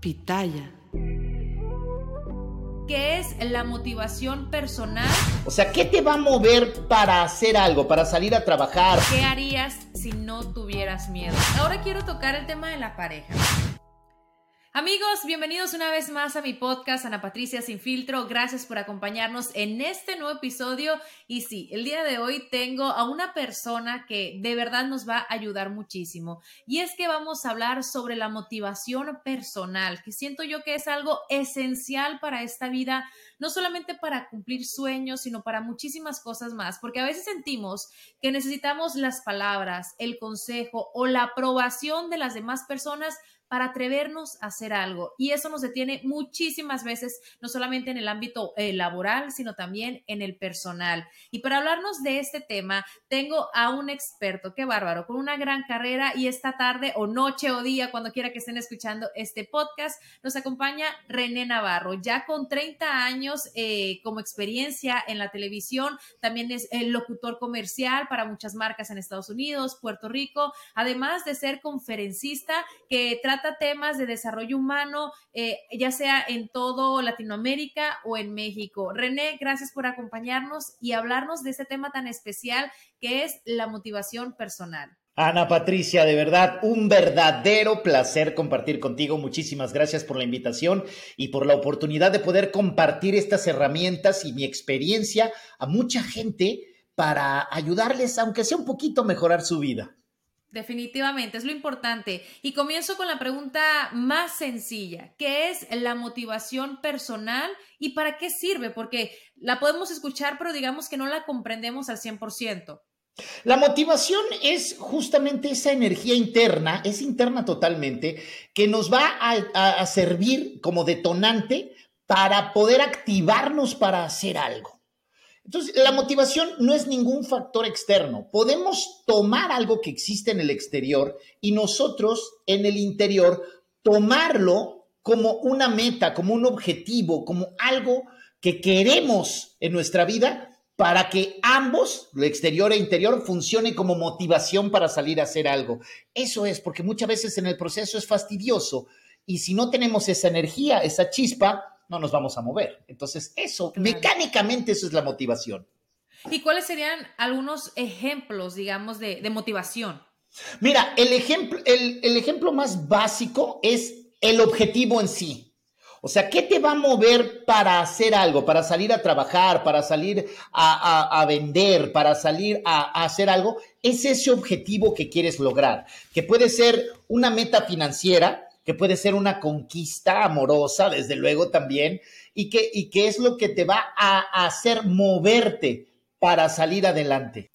Pitaya. ¿Qué es la motivación personal? O sea, ¿qué te va a mover para hacer algo, para salir a trabajar? ¿Qué harías si no tuvieras miedo? Ahora quiero tocar el tema de la pareja. Amigos, bienvenidos una vez más a mi podcast Ana Patricia Sin Filtro. Gracias por acompañarnos en este nuevo episodio. Y sí, el día de hoy tengo a una persona que de verdad nos va a ayudar muchísimo. Y es que vamos a hablar sobre la motivación personal, que siento yo que es algo esencial para esta vida, no solamente para cumplir sueños, sino para muchísimas cosas más. Porque a veces sentimos que necesitamos las palabras, el consejo o la aprobación de las demás personas para atrevernos a hacer algo. Y eso nos detiene muchísimas veces, no solamente en el ámbito eh, laboral, sino también en el personal. Y para hablarnos de este tema, tengo a un experto, qué bárbaro, con una gran carrera y esta tarde o noche o día, cuando quiera que estén escuchando este podcast, nos acompaña René Navarro, ya con 30 años eh, como experiencia en la televisión, también es el locutor comercial para muchas marcas en Estados Unidos, Puerto Rico, además de ser conferencista que trata temas de desarrollo humano, eh, ya sea en todo Latinoamérica o en México. René, gracias por acompañarnos y hablarnos de este tema tan especial que es la motivación personal. Ana Patricia, de verdad, un verdadero placer compartir contigo. Muchísimas gracias por la invitación y por la oportunidad de poder compartir estas herramientas y mi experiencia a mucha gente para ayudarles, aunque sea un poquito, mejorar su vida. Definitivamente, es lo importante. Y comienzo con la pregunta más sencilla. ¿Qué es la motivación personal y para qué sirve? Porque la podemos escuchar, pero digamos que no la comprendemos al 100%. La motivación es justamente esa energía interna, es interna totalmente, que nos va a, a servir como detonante para poder activarnos para hacer algo. Entonces, la motivación no es ningún factor externo. Podemos tomar algo que existe en el exterior y nosotros en el interior tomarlo como una meta, como un objetivo, como algo que queremos en nuestra vida para que ambos, lo exterior e interior, funcione como motivación para salir a hacer algo. Eso es, porque muchas veces en el proceso es fastidioso y si no tenemos esa energía, esa chispa, no nos vamos a mover. Entonces, eso, mecánicamente, eso es la motivación. ¿Y cuáles serían algunos ejemplos, digamos, de, motivación? Mira, el ejemplo, el, ejemplo más básico es el objetivo en sí. O sea, ¿qué te va a mover para hacer algo, para salir a trabajar, para salir a, vender, para salir a, hacer algo? Es ese objetivo que quieres lograr, que puede ser una meta financiera, que puede ser una conquista amorosa, desde luego también, y que, y que es lo que te va a hacer moverte para salir adelante.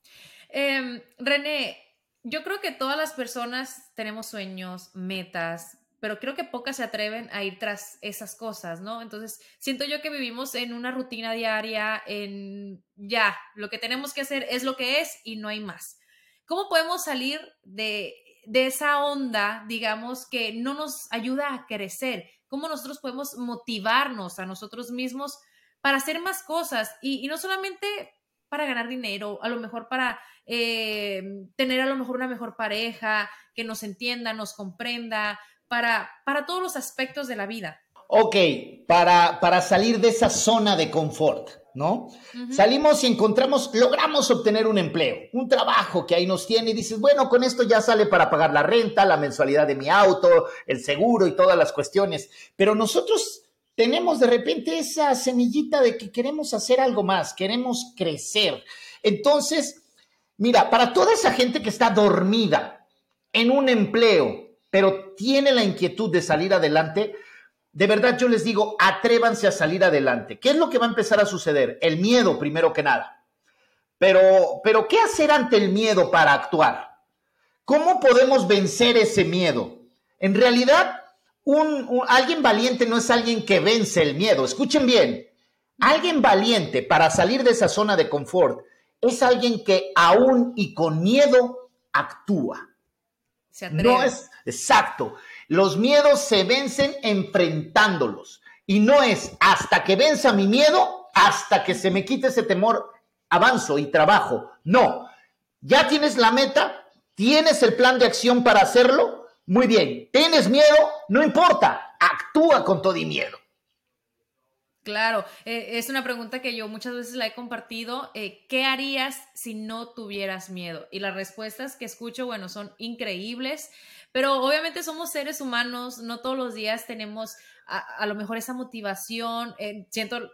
Em, René, yo creo que todas las personas tenemos sueños, metas, pero creo que pocas se atreven a ir tras esas cosas, ¿no? Entonces, siento yo que vivimos en una rutina diaria, en ya, lo que tenemos que hacer es lo que es y no hay más. ¿Cómo podemos salir de de esa onda, digamos, que no nos ayuda a crecer, cómo nosotros podemos motivarnos a nosotros mismos para hacer más cosas y, no solamente para ganar dinero, a lo mejor para eh, tener a lo mejor una mejor pareja, que nos entienda, nos comprenda, para, para todos los aspectos de la vida. Ok, para, para salir de esa zona de confort. ¿No? Salimos y encontramos, logramos obtener un empleo, un trabajo que ahí nos tiene y dices, bueno, con esto ya sale para pagar la renta, la mensualidad de mi auto, el seguro y todas las cuestiones. Pero nosotros tenemos de repente esa semillita de que queremos hacer algo más, queremos crecer. Entonces, mira, para toda esa gente que está dormida en un empleo, pero tiene la inquietud de salir adelante, de verdad yo les digo, atrévanse a salir adelante. ¿Qué es lo que va a empezar a suceder? El miedo, primero que nada. Pero, pero ¿qué hacer ante el miedo para actuar? ¿Cómo podemos vencer ese miedo? En realidad, un, alguien valiente no es alguien que vence el miedo. Escuchen bien, alguien valiente para salir de esa zona de confort es alguien que aún y con miedo actúa. Se atreve. No es exacto. Los miedos se vencen enfrentándolos. Y no es hasta que venza mi miedo, hasta que se me quite ese temor, avanzo y trabajo. No. Ya tienes la meta, tienes el plan de acción para hacerlo. Muy bien. ¿Tienes miedo? No importa. Actúa con todo y miedo. Claro, eh, es una pregunta que yo muchas veces la he compartido. Eh, ¿Qué harías si no tuvieras miedo? Y las respuestas que escucho, bueno, son increíbles, pero obviamente somos seres humanos, no todos los días tenemos a, lo mejor esa motivación. Eh, siento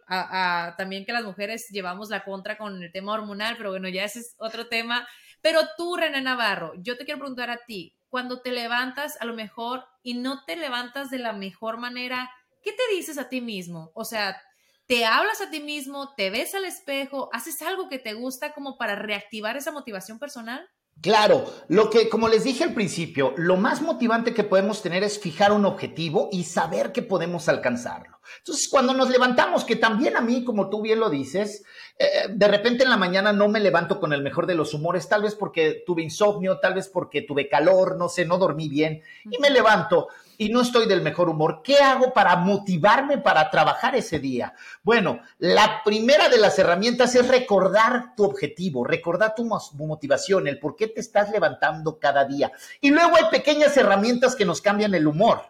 también que las mujeres llevamos la contra con el tema hormonal, pero bueno, ya ese es otro tema. Pero tú, René Navarro, yo te quiero preguntar a ti, cuando te levantas a lo mejor y no te levantas de la mejor manera, ¿qué te dices a ti mismo? O sea, te hablas a ti mismo, te ves al espejo, haces algo que te gusta como para reactivar esa motivación personal. Claro, lo que, como les dije al principio, lo más motivante que podemos tener es fijar un objetivo y saber que podemos alcanzarlo. Entonces, cuando nos levantamos, que también a mí, como tú bien lo dices, eh, de repente en la mañana no me levanto con el mejor de los humores, tal vez porque tuve insomnio, tal vez porque tuve calor, no sé, no dormí bien, y me levanto y no estoy del mejor humor. ¿Qué hago para motivarme para trabajar ese día? Bueno, la primera de las herramientas es recordar tu objetivo, recordar tu motivación, el por qué te estás levantando cada día. Y luego hay pequeñas herramientas que nos cambian el humor.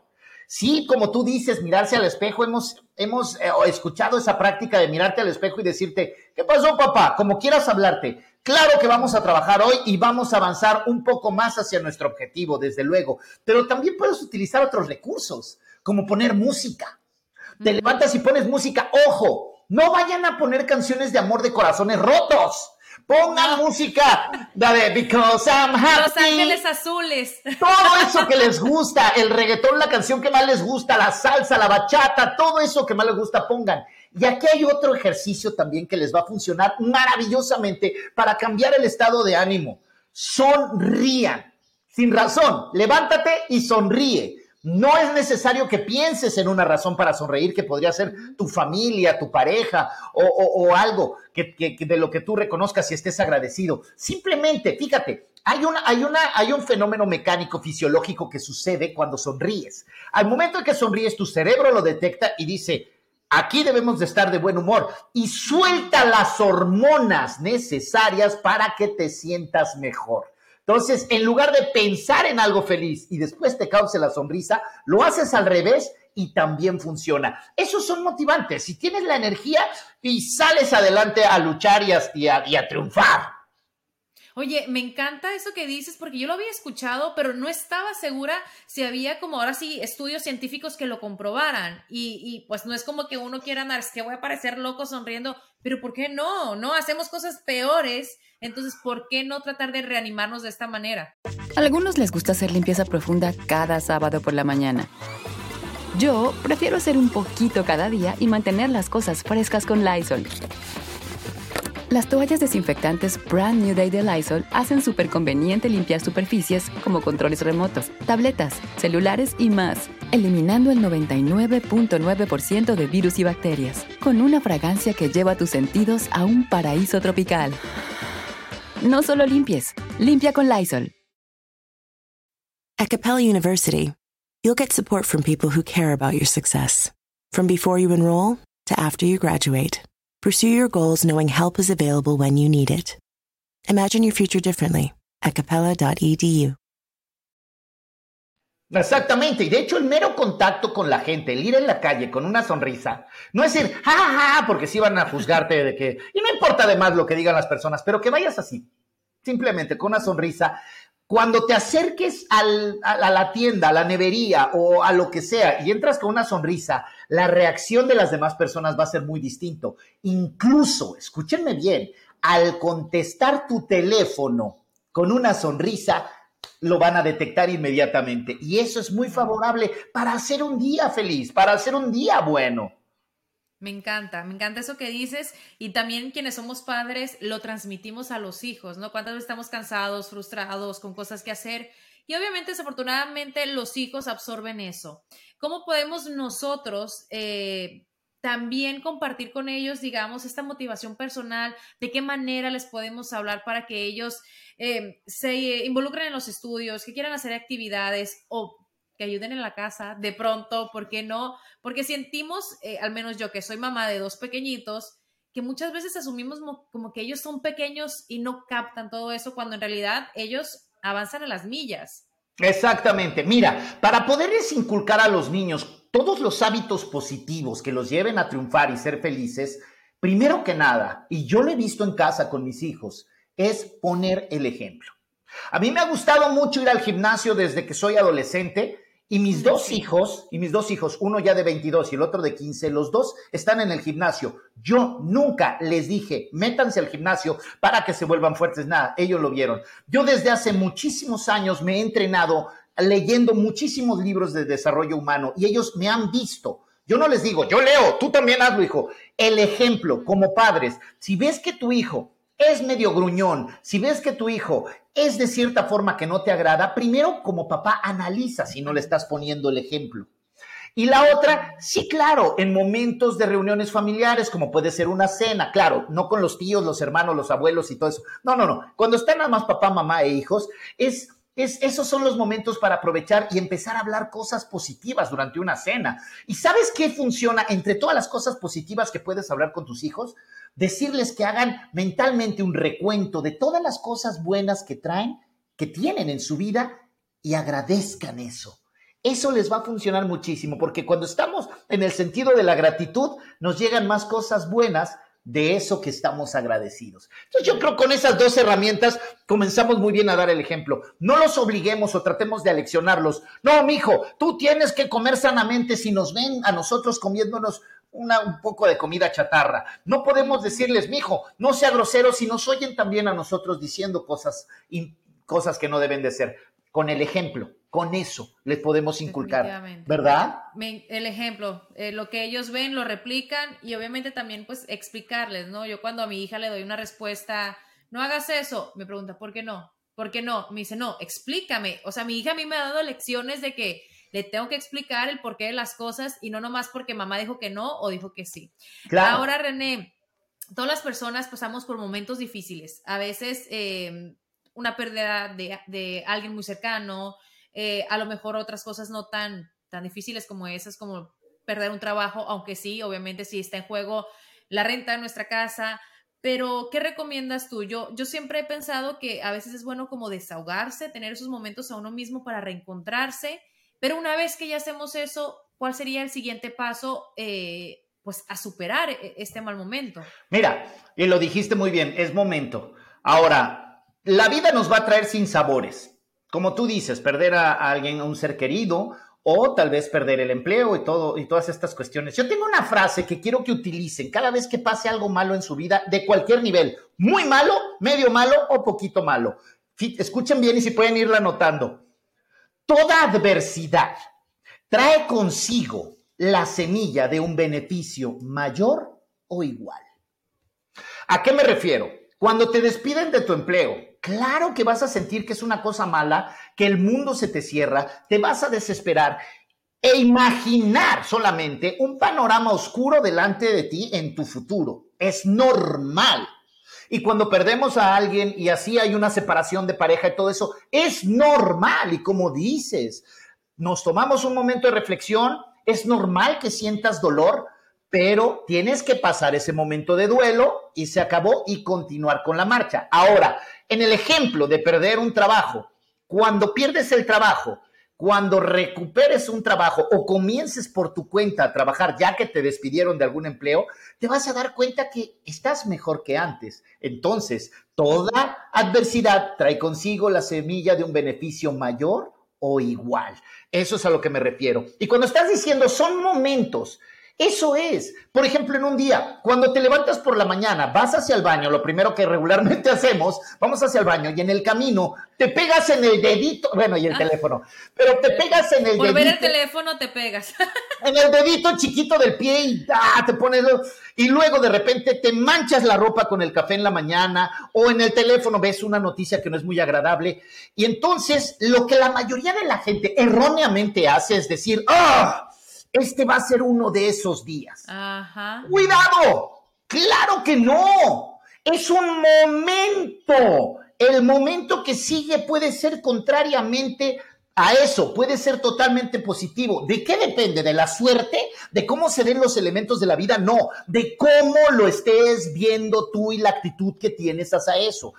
Sí, como tú dices, mirarse al espejo, hemos, hemos eh, escuchado esa práctica de mirarte al espejo y decirte, ¿qué pasó papá? Como quieras hablarte. Claro que vamos a trabajar hoy y vamos a avanzar un poco más hacia nuestro objetivo, desde luego, pero también puedes utilizar otros recursos, como poner música. Te levantas y pones música, ojo, no vayan a poner canciones de amor de corazones rotos. Pongan música de Because I'm Happy. Los Ángeles Azules. Todo eso que les gusta, el reggaetón, la canción que más les gusta, la salsa, la bachata, todo eso que más les gusta, pongan. Y aquí hay otro ejercicio también que les va a funcionar maravillosamente para cambiar el estado de ánimo. Sonrían. Sin razón. Levántate y sonríe. No es necesario que pienses en una razón para sonreír, que podría ser tu familia, tu pareja o, algo que, de lo que tú reconozcas y estés agradecido. Simplemente, fíjate, hay, una, un fenómeno mecánico fisiológico que sucede cuando sonríes. Al momento en que sonríes, tu cerebro lo detecta y dice, Aquí debemos de estar de buen humor y suelta las hormonas necesarias para que te sientas mejor. Entonces, en lugar de pensar en algo feliz y después te cause la sonrisa, lo haces al revés y también funciona. Esos son motivantes. Si tienes la energía y sales adelante a luchar y a, y a triunfar. Oye, me encanta eso que dices porque yo lo había escuchado, pero no estaba segura si había como ahora sí estudios científicos que lo comprobaran. Y, pues no es como que uno quiera andar, es que voy a parecer loco sonriendo, pero ¿por qué no? No, hacemos cosas peores. Entonces, ¿por qué no tratar de reanimarnos de esta manera? A algunos les gusta hacer limpieza profunda cada sábado por la mañana. Yo prefiero hacer un poquito cada día y mantener las cosas frescas con Lysol. Las toallas desinfectantes Brand New Day de Lysol hacen súper conveniente limpiar superficies como controles remotos, tabletas, celulares y más, eliminando el 99.9% de virus y bacterias, con una fragancia que lleva tus sentidos a un paraíso tropical. No solo limpies, limpia con Lysol. At Capella University, you'll get support from people who care about your success, from before you enroll to after you graduate. Pursue your goals knowing help is available when you need it. Imagine your future differently at capella.edu. Exactamente, y de hecho el mero contacto con la gente, el ir en la calle con una sonrisa, no es decir, ja, ja, ja, porque sí van a juzgarte de que, y no importa además lo que digan las personas, pero que vayas así, simplemente con una sonrisa. Cuando te acerques a la tienda, a la nevería o a lo que sea y entras con una sonrisa, la reacción de las demás personas va a ser muy distinto. Incluso, escúchenme bien, al contestar tu teléfono con una sonrisa, lo van a detectar inmediatamente. Y eso es muy favorable para hacer un día feliz, para hacer un día bueno. Me encanta, me encanta eso que dices y también quienes somos padres lo transmitimos a los hijos, ¿no? ¿Cuántas veces estamos cansados, frustrados, con cosas que hacer? Y obviamente, desafortunadamente, los hijos absorben eso. ¿Cómo podemos nosotros eh, también compartir con ellos, digamos, esta motivación personal? ¿De qué manera les podemos hablar para que ellos eh, se involucren en los estudios, que quieran hacer actividades o que ayuden en la casa de pronto, ¿por qué no? Porque sentimos, eh, al menos yo que soy mamá de dos pequeñitos, que muchas veces asumimos como que ellos son pequeños y no captan todo eso cuando en realidad ellos avanzan a las millas. Exactamente. Mira, para poderles inculcar a los niños todos los hábitos positivos que los lleven a triunfar y ser felices, primero que nada, y yo lo he visto en casa con mis hijos, es poner el ejemplo. A mí me ha gustado mucho ir al gimnasio desde que soy adolescente y mis dos hijos, y mis dos hijos, uno ya de 22 y el otro de 15, los dos están en el gimnasio. Yo nunca les dije, métanse al gimnasio para que se vuelvan fuertes. Nada, ellos lo vieron. Yo desde hace muchísimos años me he entrenado leyendo muchísimos libros de desarrollo humano y ellos me han visto. Yo no les digo, yo leo, tú también hazlo, hijo. El ejemplo, como padres, si ves que tu hijo es medio gruñón, si ves que tu hijo es de cierta forma que no te agrada, primero como papá analiza si no le estás poniendo el ejemplo. Y la otra, sí, claro, en momentos de reuniones familiares, como puede ser una cena, claro, no con los tíos, los hermanos, los abuelos y todo eso. No, no, no. Cuando están nada más papá, mamá e hijos, es, es, esos son los momentos para aprovechar y empezar a hablar cosas positivas durante una cena. ¿Y sabes qué funciona entre todas las cosas positivas que puedes hablar con tus hijos? Decirles que hagan mentalmente un recuento de todas las cosas buenas que traen, que tienen en su vida y agradezcan eso. Eso les va a funcionar muchísimo porque cuando estamos en el sentido de la gratitud, nos llegan más cosas buenas de eso que estamos agradecidos. Entonces yo creo que con esas dos herramientas comenzamos muy bien a dar el ejemplo. No los obliguemos o tratemos de aleccionarlos. No, mijo, tú tienes que comer sanamente si nos ven a nosotros comiéndonos una, un poco de comida chatarra. No podemos decirles, mijo, no sea grosero si nos oyen también a nosotros diciendo cosas, cosas que no deben de ser. Con el ejemplo, con eso les podemos inculcar, ¿verdad? El ejemplo, eh, lo que ellos ven lo replican y obviamente también pues explicarles, ¿no? Yo cuando a mi hija le doy una respuesta, no hagas eso, me pregunta, ¿por qué no? ¿Por qué no? Me dice, no, explícame. O sea, mi hija a mí me ha dado lecciones de que le tengo que explicar el porqué de las cosas y no nomás porque mamá dijo que no o dijo que sí. Ahora, René, todas las personas pasamos por momentos difíciles. A veces em, una pérdida de, alguien muy cercano, eh, a lo mejor otras cosas no tan, tan difíciles como esas, como perder un trabajo, aunque sí, obviamente sí está en juego la renta de nuestra casa. Pero, ¿qué recomiendas tú? Yo, yo siempre he pensado que a veces es bueno como desahogarse, tener esos momentos a uno mismo para reencontrarse pero una vez que ya hacemos eso, ¿cuál sería el siguiente paso? Eh, pues a superar e, este mal momento. Mira, y lo dijiste muy bien, es momento. Ahora, la vida nos va a traer sin sabores. Como tú dices, perder a, alguien, a un ser querido, o tal vez perder el empleo y todo y todas estas cuestiones. Yo tengo una frase que quiero que utilicen cada vez que pase algo malo en su vida de cualquier nivel, muy malo, medio malo o poquito malo. Escuchen bien y si pueden irla anotando. Toda adversidad trae consigo la semilla de un beneficio mayor o igual. ¿A qué me refiero? Cuando te despiden de tu empleo, claro que vas a sentir que es una cosa mala, que el mundo se te cierra, te vas a desesperar e imaginar solamente un panorama oscuro delante de ti en tu futuro. Es normal. Y cuando perdemos a alguien y así hay una separación de pareja y todo eso, es normal. Y como dices, nos tomamos un momento de reflexión, es normal que sientas dolor, pero tienes que pasar ese momento de duelo y se acabó y continuar con la marcha. Ahora, en el ejemplo de perder un trabajo, cuando pierdes el trabajo, cuando recuperes un trabajo o comiences por tu cuenta a trabajar ya que te despidieron de algún empleo, te vas a dar cuenta que estás mejor que antes. Entonces, toda adversidad trae consigo la semilla de un beneficio mayor o igual. Eso es a lo que me refiero. Y cuando estás diciendo son momentos, eso es. Por ejemplo, en un día, cuando te levantas por la mañana, vas hacia el baño, lo primero que regularmente hacemos, vamos hacia el baño y en el camino te pegas en el dedito, bueno, y el ah. teléfono, pero te pegas en el dedito. Por ver el teléfono te pegas. En el dedito chiquito del pie y ah, te pones, y luego de repente te manchas la ropa con el café en la mañana o en el teléfono ves una noticia que no es muy agradable. Y entonces lo que la mayoría de la gente erróneamente hace es decir, ¡ah! Este va a ser uno de esos días. Ajá. Cuidado, claro que no. Es un momento. El momento que sigue puede ser contrariamente a eso, puede ser totalmente positivo. ¿De qué depende? ¿De la suerte? ¿De cómo se den los elementos de la vida? No, de cómo lo estés viendo tú y la actitud que tienes hacia eso.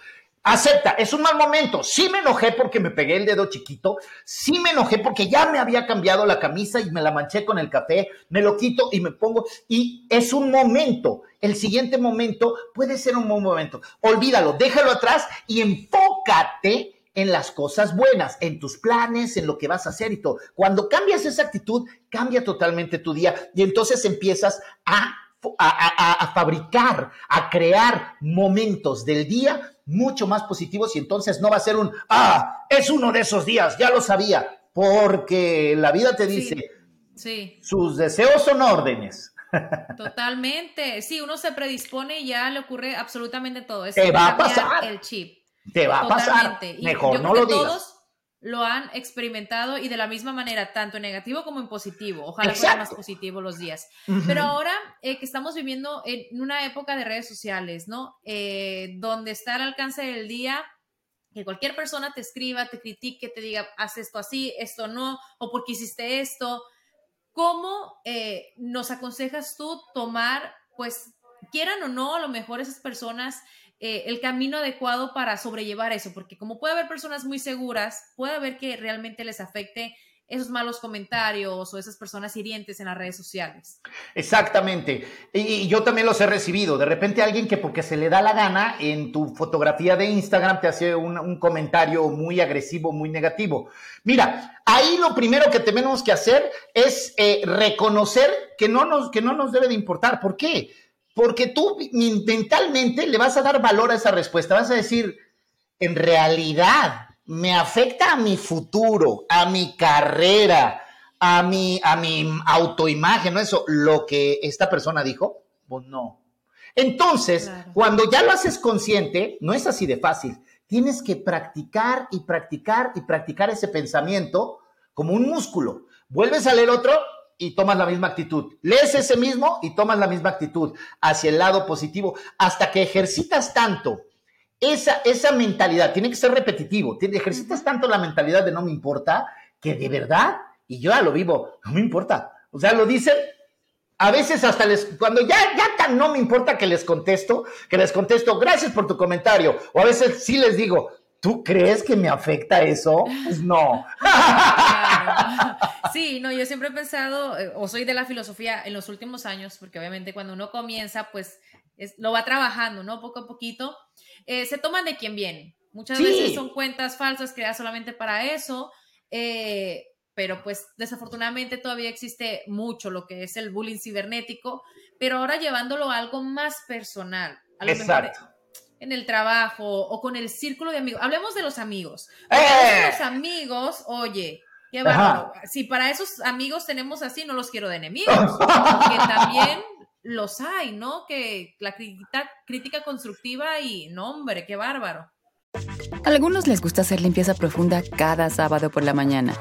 Acepta, es un mal momento. Sí me enojé porque me pegué el dedo chiquito. Sí me enojé porque ya me había cambiado la camisa y me la manché con el café. Me lo quito y me pongo. Y es un momento. El siguiente momento puede ser un buen momento. Olvídalo, déjalo atrás y enfócate en las cosas buenas, en tus planes, en lo que vas a hacer y todo. Cuando cambias esa actitud, cambia totalmente tu día y entonces empiezas a a, fabricar, a crear momentos del día mucho más positivos y entonces no va a ser un, ah, es uno de esos días, ya lo sabía, porque la vida te dice, sí, sus deseos son órdenes. Totalmente, sí, uno se predispone y ya le ocurre absolutamente todo. te va a pasar. El chip. Te va a pasar. Mejor no lo digas lo han experimentado y de la misma manera, tanto en negativo como en positivo. Ojalá fuera más positivo los días. Pero ahora eh, que estamos viviendo en una época de redes sociales, ¿no? Eh, donde está al alcance del día que cualquier persona te escriba, te critique, te diga, haz esto así, esto no, o porque hiciste esto. ¿Cómo eh, nos aconsejas tú tomar, pues, quieran o no, a lo mejor esas personas eh, el camino adecuado para sobrellevar eso, porque como puede haber personas muy seguras, puede haber que realmente les afecte esos malos comentarios o esas personas hirientes en las redes sociales. Exactamente. Y, yo también los he recibido. De repente alguien que porque se le da la gana en tu fotografía de Instagram te hace un, comentario muy agresivo, muy negativo. Mira, ahí lo primero que tenemos que hacer es eh, reconocer que no, nos, que no nos debe de importar. ¿Por qué? Porque tú mentalmente le vas a dar valor a esa respuesta. Vas a decir, en realidad, me afecta a mi futuro, a mi carrera, a mi, a mi autoimagen, ¿no? Eso, lo que esta persona dijo, pues no. Entonces, cuando ya lo haces consciente, no es así de fácil. Tienes que practicar y practicar y practicar ese pensamiento como un músculo. Vuelves a leer otro y tomas la misma actitud. Lees ese mismo y tomas la misma actitud hacia el lado positivo hasta que ejercitas tanto esa, esa mentalidad. Tiene que ser repetitivo. Ejercitas tanto la mentalidad de no me importa que de verdad, y yo ya lo vivo, no me importa. O sea, lo dicen a veces hasta les, cuando ya, ya tan no me importa que les contesto, que les contesto, gracias por tu comentario. O a veces sí les digo, ¿tú crees que me afecta eso? Pues no. Sí, no, yo siempre he pensado, eh, o soy de la filosofía en los últimos años, porque obviamente cuando uno comienza, pues lo va trabajando, ¿no? Poco a poquito. Eh, se toman de quien viene. Muchas veces son cuentas falsas creadas solamente para eso, eh, pero pues desafortunadamente todavía existe mucho lo que es el bullying cibernético, pero ahora llevándolo a algo más personal. A lo Exacto. en el trabajo o con el círculo de amigos. Hablemos de los amigos. Los amigos, oye, Qué Si para esos amigos tenemos así, no los quiero de enemigos. Porque también los hay, ¿no? Que la crítica, crítica constructiva y, no, hombre, qué bárbaro. A algunos les gusta hacer limpieza profunda cada sábado por la mañana.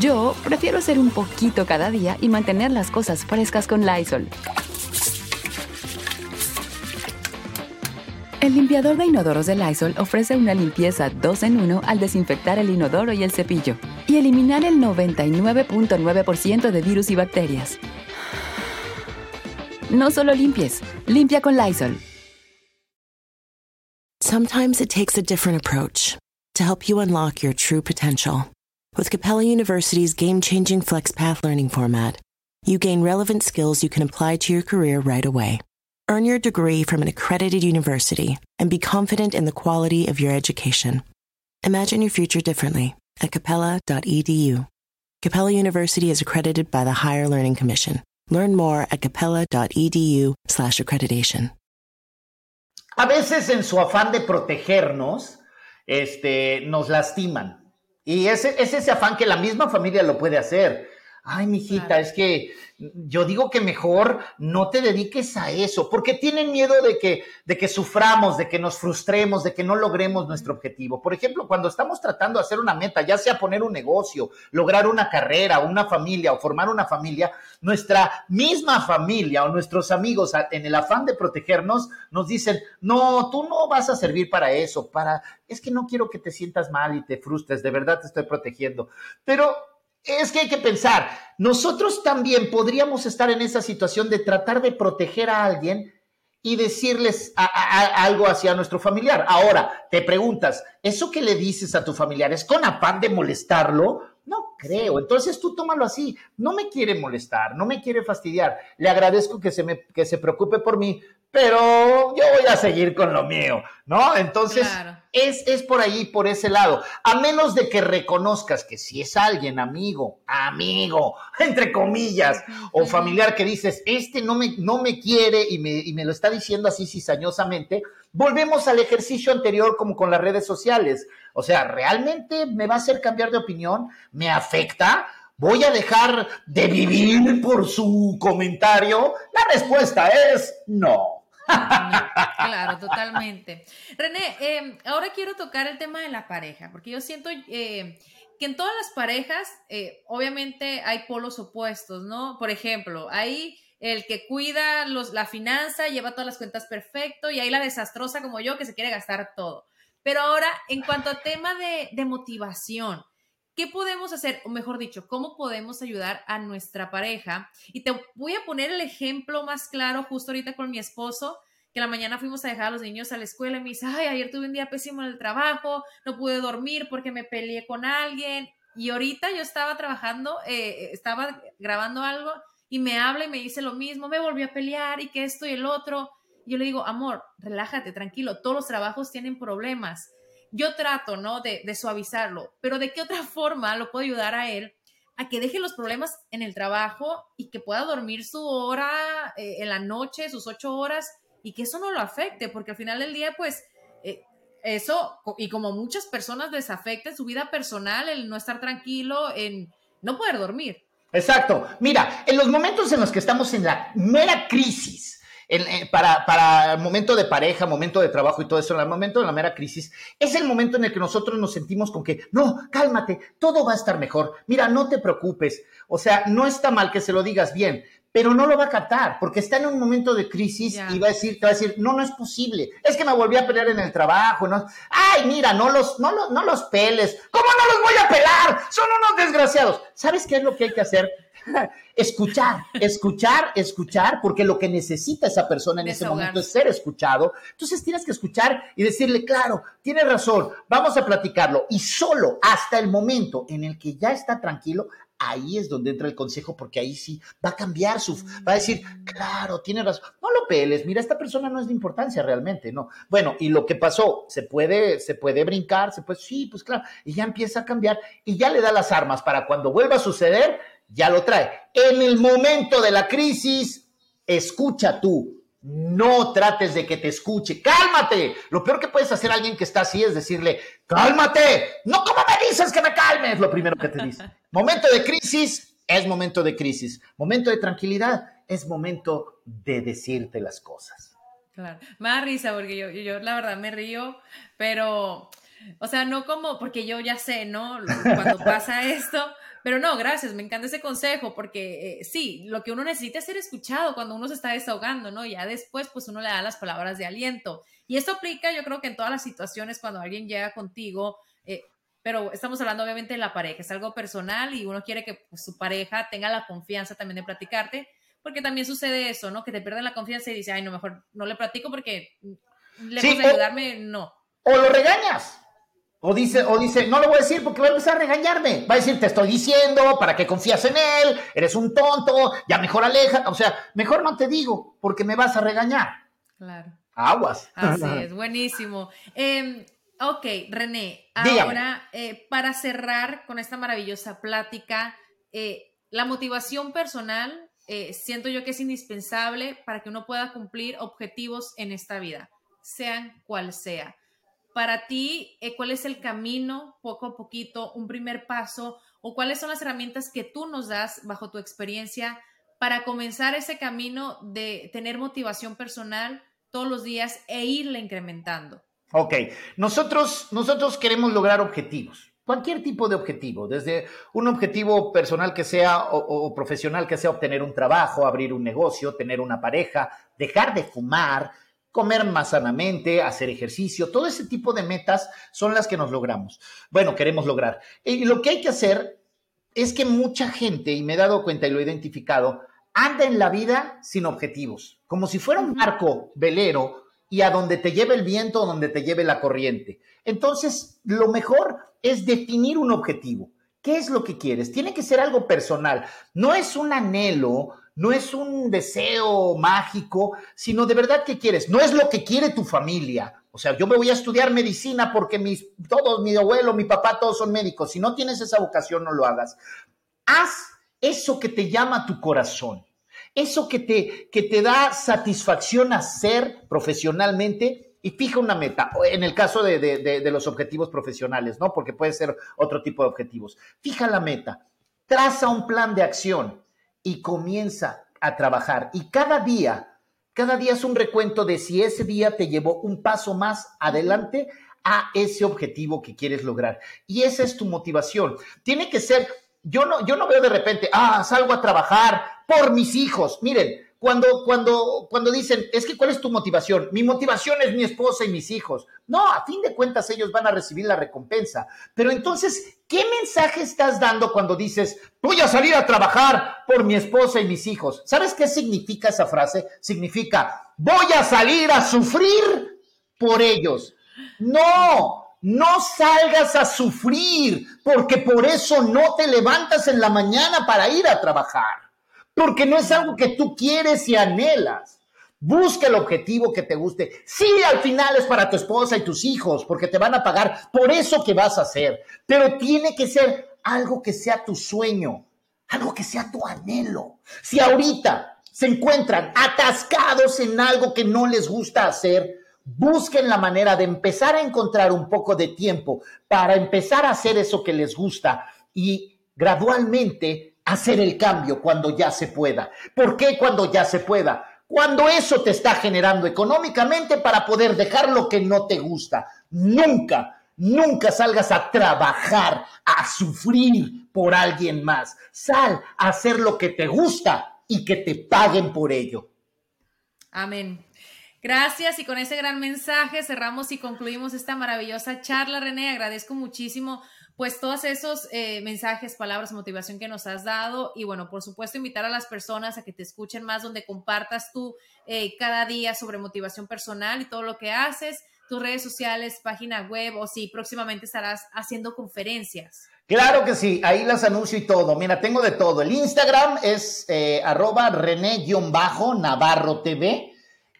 Yo prefiero hacer un poquito cada día y mantener las cosas frescas con Lysol. El limpiador de inodoros de Lysol ofrece una limpieza 2 en 1 al desinfectar el inodoro y el cepillo y eliminar el 99.9% de virus y bacterias. No solo limpies, limpia con Lysol. Sometimes it takes a different approach to help you unlock your true potential. With Capella University's game changing FlexPath learning format, you gain relevant skills you can apply to your career right away. Earn your degree from an accredited university and be confident in the quality of your education. Imagine your future differently at capella.edu. Capella University is accredited by the Higher Learning Commission. Learn more at capella.edu/slash accreditation. A veces en su afán de protegernos, este, nos lastiman. Y ese es ese afán que la misma familia lo puede hacer. Ay, mijita, Claro. es que yo digo que mejor no te dediques a eso, porque tienen miedo de que, de que suframos, de que nos frustremos, de que no logremos nuestro objetivo. Por ejemplo, cuando estamos tratando de hacer una meta, ya sea poner un negocio, lograr una carrera, una familia o formar una familia, nuestra misma familia o nuestros amigos, en el afán de protegernos, nos dicen, no, tú no vas a servir para eso, para, es que no quiero que te sientas mal y te frustres, de verdad te estoy protegiendo. Pero es que hay que pensar, nosotros también podríamos estar en esa situación de tratar de proteger a alguien y decirles a- a- a- algo hacia nuestro familiar. Ahora, te preguntas, ¿eso que le dices a tu familiar es con afán de molestarlo? No creo. Entonces tú tómalo así. No me quiere molestar, no me quiere fastidiar. Le agradezco que se, me, que se preocupe por mí, pero yo voy a seguir con lo mío, ¿no? Entonces, Claro. es, es por ahí, por ese lado. A menos de que reconozcas que si es alguien amigo, amigo, entre comillas, o familiar que dices, este no me, no me quiere y me, y me lo está diciendo así cizañosamente, volvemos al ejercicio anterior como con las redes sociales. O sea, ¿realmente me va a hacer cambiar de opinión? ¿Me afecta? ¿Voy a dejar de vivir por su comentario? La respuesta es no. Claro, totalmente. René, eh, ahora quiero tocar el tema de la pareja, porque yo siento eh, que en todas las parejas, eh, obviamente hay polos opuestos, ¿no? Por ejemplo, hay el que cuida los, la finanza, lleva todas las cuentas perfecto, y hay la desastrosa como yo que se quiere gastar todo. Pero ahora, en cuanto a tema de, de motivación, ¿qué podemos hacer? O mejor dicho, ¿cómo podemos ayudar a nuestra pareja? Y te voy a poner el ejemplo más claro justo ahorita con mi esposo, que la mañana fuimos a dejar a los niños a la escuela y me dice, ay, ayer tuve un día pésimo en el trabajo, no pude dormir porque me peleé con alguien. Y ahorita yo estaba trabajando, eh, estaba grabando algo y me habla y me dice lo mismo, me volví a pelear y que esto y el otro. Yo le digo, amor, relájate, tranquilo, todos los trabajos tienen problemas. Yo trato, ¿no? De, suavizarlo, pero ¿de qué otra forma lo puedo ayudar a él a que deje los problemas en el trabajo y que pueda dormir su hora eh, en la noche, sus ocho horas, y que eso no lo afecte, porque al final del día, pues, eh, eso, y como muchas personas les afecta en su vida personal, el no estar tranquilo, en no poder dormir. Exacto. Mira, en los momentos en los que estamos en la mera crisis, en- para, para momento de pareja, momento de trabajo y todo eso, en el momento de la mera crisis, es el momento en el que nosotros nos sentimos con que, no, cálmate, todo va a estar mejor. Mira, no te preocupes. O sea, no está mal que se lo digas bien, pero no lo va a captar porque está en un momento de crisis y va a decir, te va a decir, no, no es posible. Es que me volví a pelear en el trabajo, ¿no? Ay, mira, no los, no los, no los peles. ¿Cómo no los voy a pelar? Son unos desgraciados. ¿Sabes qué es lo que hay que hacer? escuchar, escuchar, escuchar, porque lo que necesita esa persona en ese momento es ser escuchado. Entonces tienes que escuchar y decirle, claro, tiene razón, vamos a platicarlo. Y solo hasta el momento en el que ya está tranquilo, ahí es donde entra el consejo, porque ahí sí va a cambiar su, va a decir, claro, tiene razón, no lo peles, mira, esta persona no es de importancia realmente, no. Bueno, y lo que pasó, se puede, se puede brincar, se puede, sí, pues claro, y ya empieza a cambiar y ya le da las armas para cuando vuelva a suceder, ya lo trae. En el momento de la crisis, escucha tú. No trates de que te escuche. Cálmate. Lo peor que puedes hacer a alguien que está así es decirle, cálmate. No, ¿cómo me dices que me calme? Es lo primero que te dice. Momento de crisis es momento de crisis. Momento de tranquilidad es momento de decirte las cosas. Claro. Me da risa porque yo, yo la verdad me río, pero, o sea, no como, porque yo ya sé, ¿no? Cuando pasa esto, pero no, gracias, me encanta ese consejo, porque eh, sí, lo que uno necesita es ser escuchado cuando uno se está desahogando, ¿no? Ya después, pues uno le da las palabras de aliento. Y esto aplica, yo creo que en todas las situaciones cuando alguien llega contigo, eh, pero estamos hablando obviamente de la pareja, es algo personal y uno quiere que pues, su pareja tenga la confianza también de platicarte, porque también sucede eso, ¿no? Que te pierden la confianza y dice, ay, no, mejor no le platico porque lejos Sí, de o- ayudarme, no. O lo regañas. O dice, o dice, no lo voy a decir porque va a empezar a regañarme. Va a decir, te estoy diciendo, ¿para qué confías en él? Eres un tonto, ya mejor aleja. O sea, mejor no te digo porque me vas a regañar. Claro. Aguas. Así es, buenísimo. Eh, ok, René, ahora eh, para cerrar con esta maravillosa plática, eh, la motivación personal eh, siento yo que es indispensable para que uno pueda cumplir objetivos en esta vida, sean cual sea para ti, eh, ¿cuál es el camino poco a poquito, un primer paso o cuáles son las herramientas que tú nos das bajo tu experiencia para comenzar ese camino de tener motivación personal todos los días e irla incrementando? Ok, nosotros, nosotros queremos lograr objetivos cualquier tipo de objetivo, desde un objetivo personal que sea o, o, profesional que sea obtener un trabajo, abrir un negocio, tener una pareja, dejar de fumar, comer más sanamente, hacer ejercicio, todo ese tipo de metas son las que nos logramos. Bueno, queremos lograr. Y lo que hay que hacer es que mucha gente, y me he dado cuenta y lo he identificado, anda en la vida sin objetivos, como si fuera un barco velero y a donde te lleve el viento, donde te lleve la corriente. Entonces, lo mejor es definir un objetivo. ¿Qué es lo que quieres? Tiene que ser algo personal. No es un anhelo, no es un deseo mágico, sino de verdad que quieres. No es lo que quiere tu familia. O sea, yo me voy a estudiar medicina porque mis, todos, mi abuelo, mi papá, todos son médicos. Si no tienes esa vocación, no lo hagas. Haz eso que te llama tu corazón. Eso que te, que te da satisfacción hacer profesionalmente y fija una meta, en el caso de, de, de, los objetivos profesionales, ¿no? Porque puede ser otro tipo de objetivos. Fija la meta, traza un plan de acción y comienza a trabajar. Y cada día, cada día es un recuento de si ese día te llevó un paso más adelante a ese objetivo que quieres lograr. Y esa es tu motivación. Tiene que ser, yo no, yo no veo de repente, ah, salgo a trabajar por mis hijos. Miren, cuando, cuando, cuando dicen, es que ¿cuál es tu motivación? Mi motivación es mi esposa y mis hijos. No, a fin de cuentas ellos van a recibir la recompensa. Pero entonces, ¿qué mensaje estás dando cuando dices, voy a salir a trabajar por mi esposa y mis hijos? ¿Sabes qué significa esa frase? Significa, voy a salir a sufrir por ellos. No, no salgas a sufrir, porque por eso no te levantas en la mañana para ir a trabajar porque no es algo que tú quieres y anhelas. Busca el objetivo que te guste. Sí, al final es para tu esposa y tus hijos, porque te van a pagar por eso que vas a hacer. Pero tiene que ser algo que sea tu sueño, algo que sea tu anhelo. Si ahorita se encuentran atascados en algo que no les gusta hacer, busquen la manera de empezar a encontrar un poco de tiempo para empezar a hacer eso que les gusta y gradualmente hacer el cambio cuando ya se pueda. ¿Por qué cuando ya se pueda? Cuando eso te está generando económicamente para poder dejar lo que no te gusta. Nunca, nunca salgas a trabajar, a sufrir por alguien más. Sal a hacer lo que te gusta y que te paguen por ello. Amén. Gracias y con ese gran mensaje cerramos y concluimos esta maravillosa charla, René. Agradezco muchísimo pues todos esos eh, mensajes, palabras, motivación que nos has dado y bueno, por supuesto invitar a las personas a que te escuchen más, donde compartas tú eh, cada día sobre motivación personal y todo lo que haces, tus redes sociales, página web o si próximamente estarás haciendo conferencias. Claro que sí, ahí las anuncio y todo. Mira, tengo de todo. El Instagram es eh, arroba René-Navarro TV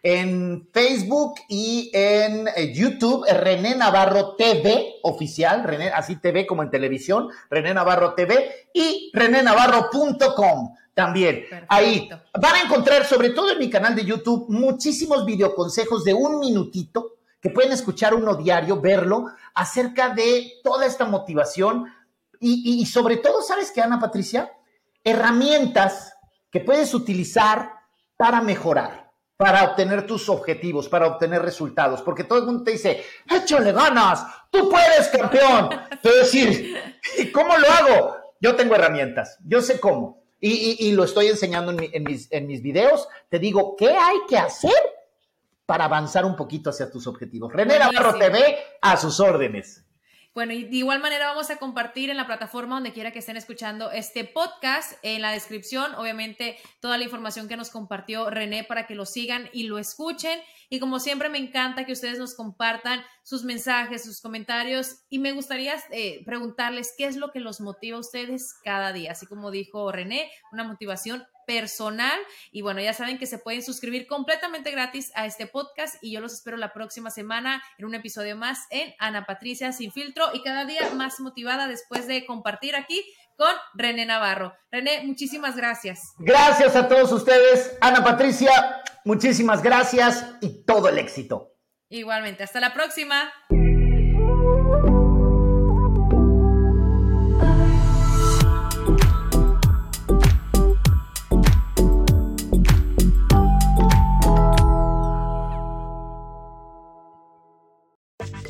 en Facebook y en eh, YouTube, René Navarro TV oficial, René, así TV como en televisión, René Navarro TV y renénavarro.com también. Ahí van a encontrar, sobre todo en mi canal de YouTube, muchísimos videoconsejos de un minutito que pueden escuchar uno diario, verlo, acerca de toda esta motivación y, y sobre todo, ¿sabes qué, Ana Patricia? Herramientas que puedes utilizar para mejorar para obtener tus objetivos, para obtener resultados, porque todo el mundo te dice, échale ganas, tú puedes, campeón. Te decir, ¿y cómo lo hago? Yo tengo herramientas, yo sé cómo, y, lo estoy enseñando en, mis, en mis videos. Te digo, ¿qué hay que hacer para avanzar un poquito hacia tus objetivos? René Navarro TV, a sus órdenes. Bueno, y de igual manera vamos a compartir en la plataforma donde quiera que estén escuchando este podcast, en la descripción, obviamente, toda la información que nos compartió René para que lo sigan y lo escuchen. Y como siempre, me encanta que ustedes nos compartan sus mensajes, sus comentarios y me gustaría eh, preguntarles qué es lo que los motiva a ustedes cada día. Así como dijo René, una motivación personal. Y bueno, ya saben que se pueden suscribir completamente gratis a este podcast y yo los espero la próxima semana en un episodio más en Ana Patricia Sin Filtro y cada día más motivada después de compartir aquí con René Navarro. René, muchísimas gracias. Gracias a todos ustedes. Ana Patricia, muchísimas gracias y todo el éxito. Igualmente, hasta la próxima.